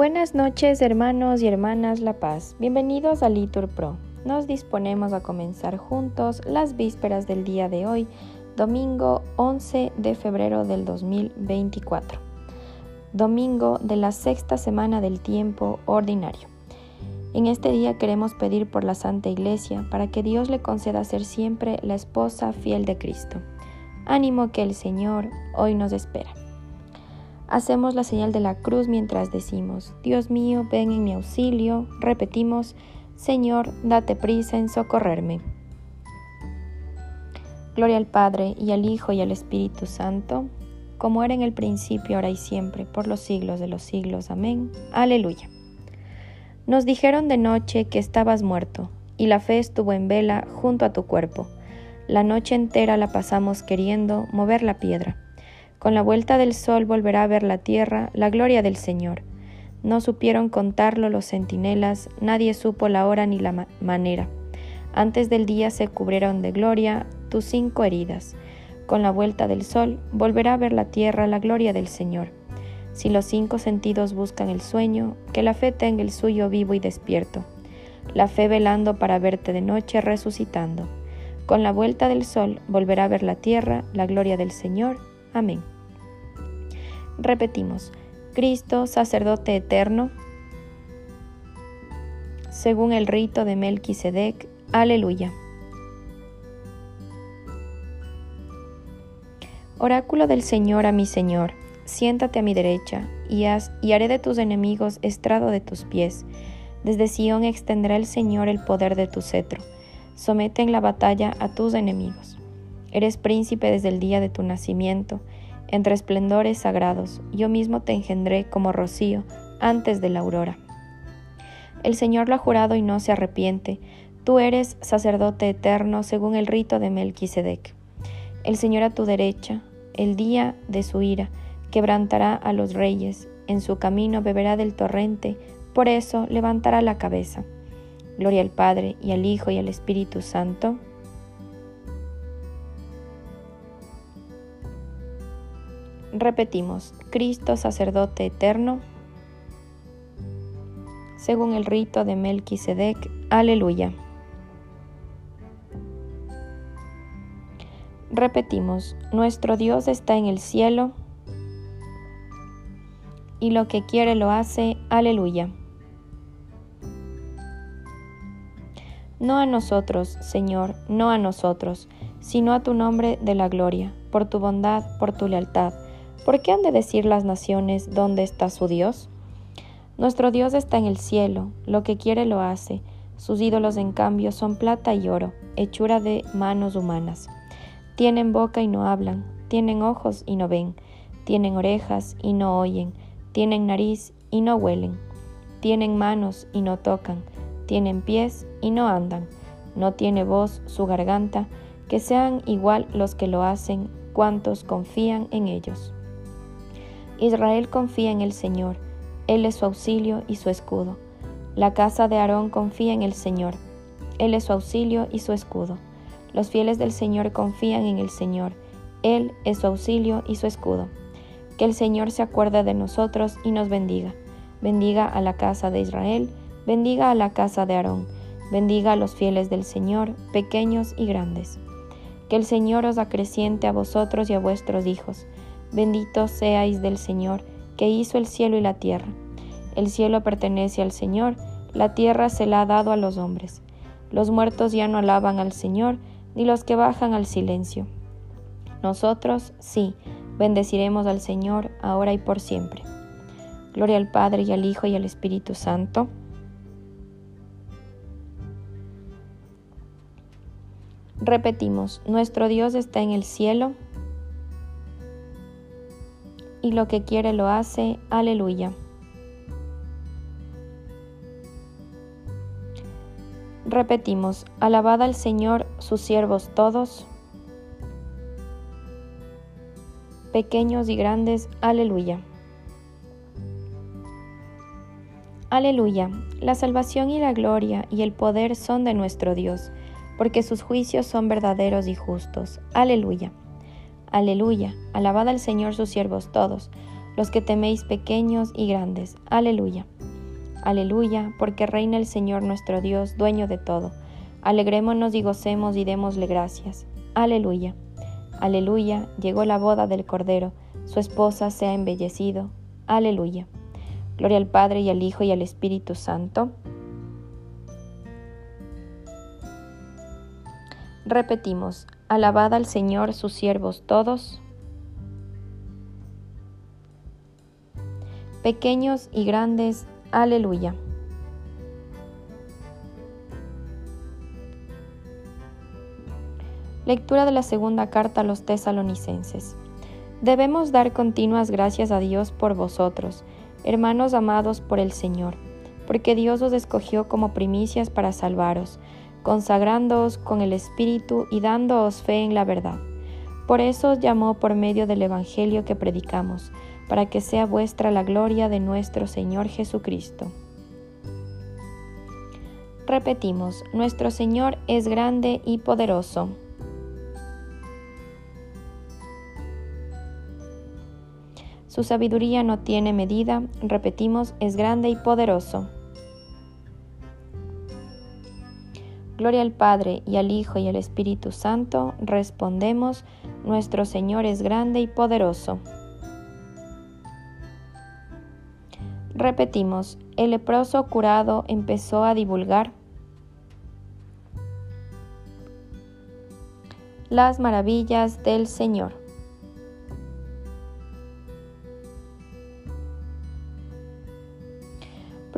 Buenas noches hermanos y hermanas La Paz, bienvenidos a Litur Pro. Nos disponemos a comenzar juntos las vísperas del día de hoy, domingo 11 de febrero del 2024, domingo de la sexta semana del tiempo ordinario. En este día queremos pedir por la Santa Iglesia para que Dios le conceda ser siempre la esposa fiel de Cristo. Ánimo que el Señor hoy nos espera. Hacemos la señal de la cruz mientras decimos, Dios mío, ven en mi auxilio. Repetimos, Señor, date prisa en socorrerme. Gloria al Padre y al Hijo y al Espíritu Santo, como era en el principio, ahora y siempre, por los siglos de los siglos. Amén. Aleluya. Nos dijeron de noche que estabas muerto, y la fe estuvo en vela junto a tu cuerpo. La noche entera la pasamos queriendo mover la piedra. Con la vuelta del sol volverá a ver la tierra la gloria del Señor. No supieron contarlo los centinelas, nadie supo la hora ni la manera. Antes del día se cubrieron de gloria tus cinco heridas. Con la vuelta del sol volverá a ver la tierra la gloria del Señor. Si los cinco sentidos buscan el sueño, que la fe tenga el suyo vivo y despierto. La fe velando para verte de noche resucitando. Con la vuelta del sol volverá a ver la tierra, la gloria del Señor. Amén. Repetimos, Cristo, sacerdote eterno, según el rito de Melquisedec. Aleluya. Oráculo del Señor a mi Señor siéntate a mi derecha, y, haz, y haré de tus enemigos estrado de tus pies. Desde Sión extenderá el Señor el poder de tu cetro. Somete en la batalla a tus enemigos. Eres príncipe desde el día de tu nacimiento, entre esplendores sagrados. Yo mismo te engendré como rocío antes de la aurora. El Señor lo ha jurado y no se arrepiente. Tú eres sacerdote eterno según el rito de Melquisedec. El Señor a tu derecha, el día de su ira, quebrantará a los reyes, en su camino beberá del torrente, por eso levantará la cabeza. Gloria al Padre y al Hijo y al Espíritu Santo. Repetimos, Cristo sacerdote eterno, según el rito de Melquisedec. Aleluya. Repetimos, nuestro Dios está en el cielo y lo que quiere lo hace. Aleluya. No a nosotros, Señor, no a nosotros, sino a tu nombre de la gloria, por tu bondad, por tu lealtad. ¿Por qué han de decir las naciones dónde está su Dios? Nuestro Dios está en el cielo, lo que quiere lo hace. Sus ídolos, en cambio, son plata y oro, hechura de manos humanas. Tienen boca y no hablan, tienen ojos y no ven, tienen orejas y no oyen tienen nariz y no huelen, tienen manos y no tocan, tienen pies y no andan, no tiene voz su garganta, que sean igual los que lo hacen, cuantos confían en ellos. Israel confía en el Señor, Él es su auxilio y su escudo. La casa de Aarón confía en el Señor, Él es su auxilio y su escudo. Los fieles del Señor confían en el Señor, Él es su auxilio y su escudo. Que el Señor se acuerde de nosotros y nos bendiga. Bendiga a la casa de Israel, bendiga a la casa de Aarón, bendiga a los fieles del Señor, pequeños y grandes. Que el Señor os acreciente a vosotros y a vuestros hijos. Benditos seáis del Señor, que hizo el cielo y la tierra. El cielo pertenece al Señor, la tierra se la ha dado a los hombres. Los muertos ya no alaban al Señor, ni los que bajan al silencio. Nosotros, sí, Bendeciremos al Señor ahora y por siempre. Gloria al Padre y al Hijo y al Espíritu Santo. Repetimos, nuestro Dios está en el cielo y lo que quiere lo hace. Aleluya. Repetimos, alabad al Señor sus siervos todos. pequeños y grandes. Aleluya. Aleluya. La salvación y la gloria y el poder son de nuestro Dios, porque sus juicios son verdaderos y justos. Aleluya. Aleluya. Alabad al Señor sus siervos todos, los que teméis pequeños y grandes. Aleluya. Aleluya, porque reina el Señor nuestro Dios, dueño de todo. Alegrémonos y gocemos y démosle gracias. Aleluya. Aleluya, llegó la boda del Cordero, su esposa se ha embellecido. Aleluya. Gloria al Padre y al Hijo y al Espíritu Santo. Repetimos, alabad al Señor sus siervos todos. Pequeños y grandes, aleluya. Lectura de la segunda carta a los tesalonicenses. Debemos dar continuas gracias a Dios por vosotros, hermanos amados por el Señor, porque Dios os escogió como primicias para salvaros, consagrándoos con el Espíritu y dándoos fe en la verdad. Por eso os llamó por medio del Evangelio que predicamos, para que sea vuestra la gloria de nuestro Señor Jesucristo. Repetimos, nuestro Señor es grande y poderoso. Su sabiduría no tiene medida, repetimos, es grande y poderoso. Gloria al Padre y al Hijo y al Espíritu Santo, respondemos, nuestro Señor es grande y poderoso. Repetimos, el leproso curado empezó a divulgar las maravillas del Señor.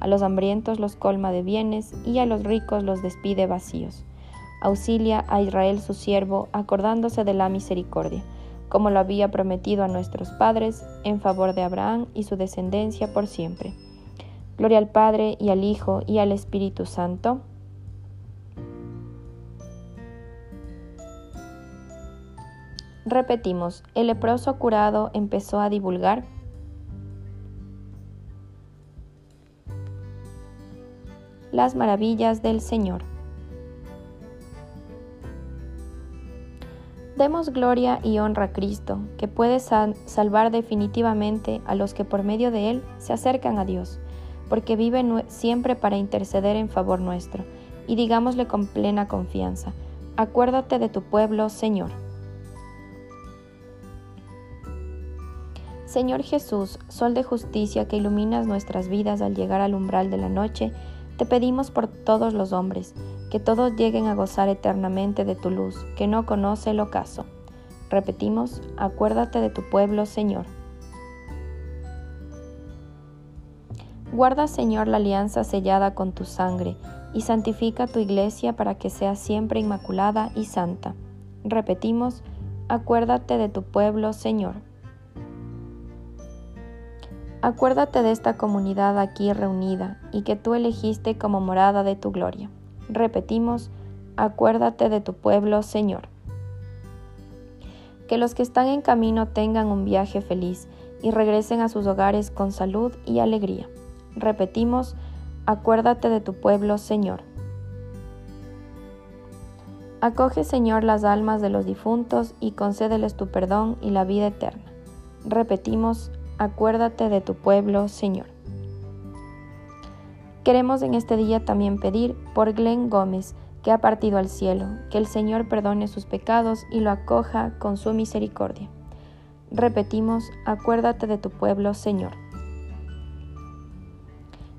A los hambrientos los colma de bienes y a los ricos los despide vacíos. Auxilia a Israel su siervo, acordándose de la misericordia, como lo había prometido a nuestros padres, en favor de Abraham y su descendencia por siempre. Gloria al Padre y al Hijo y al Espíritu Santo. Repetimos, el leproso curado empezó a divulgar las maravillas del Señor. Demos gloria y honra a Cristo, que puede salvar definitivamente a los que por medio de Él se acercan a Dios porque vive siempre para interceder en favor nuestro, y digámosle con plena confianza, acuérdate de tu pueblo, Señor. Señor Jesús, Sol de justicia que iluminas nuestras vidas al llegar al umbral de la noche, te pedimos por todos los hombres, que todos lleguen a gozar eternamente de tu luz, que no conoce el ocaso. Repetimos, acuérdate de tu pueblo, Señor. Guarda, Señor, la alianza sellada con tu sangre, y santifica tu iglesia para que sea siempre inmaculada y santa. Repetimos, acuérdate de tu pueblo, Señor. Acuérdate de esta comunidad aquí reunida y que tú elegiste como morada de tu gloria. Repetimos, acuérdate de tu pueblo, Señor. Que los que están en camino tengan un viaje feliz y regresen a sus hogares con salud y alegría. Repetimos, acuérdate de tu pueblo, Señor. Acoge, Señor, las almas de los difuntos y concédeles tu perdón y la vida eterna. Repetimos, acuérdate de tu pueblo, Señor. Queremos en este día también pedir por Glenn Gómez, que ha partido al cielo, que el Señor perdone sus pecados y lo acoja con su misericordia. Repetimos, acuérdate de tu pueblo, Señor.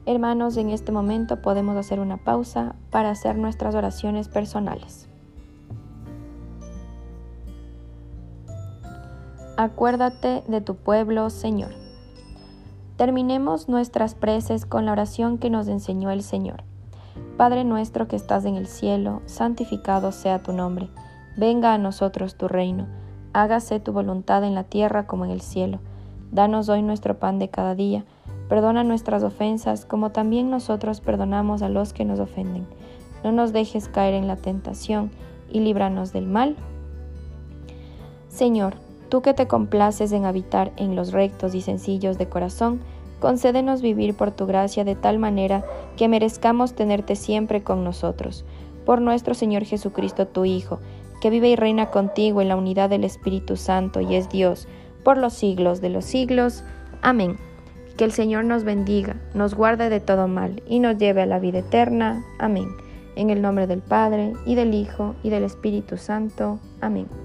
Hermanos, en este momento podemos hacer una pausa para hacer nuestras oraciones personales. Acuérdate de tu pueblo, Señor. Terminemos nuestras preces con la oración que nos enseñó el Señor. Padre nuestro que estás en el cielo, santificado sea tu nombre. Venga a nosotros tu reino. Hágase tu voluntad en la tierra como en el cielo. Danos hoy nuestro pan de cada día Perdona nuestras ofensas como también nosotros perdonamos a los que nos ofenden. No nos dejes caer en la tentación y líbranos del mal. Señor, tú que te complaces en habitar en los rectos y sencillos de corazón, concédenos vivir por tu gracia de tal manera que merezcamos tenerte siempre con nosotros. Por nuestro Señor Jesucristo, tu Hijo, que vive y reina contigo en la unidad del Espíritu Santo y es Dios, por los siglos de los siglos. Amén. Que el Señor nos bendiga, nos guarde de todo mal y nos lleve a la vida eterna. Amén. En el nombre del Padre, y del Hijo, y del Espíritu Santo. Amén.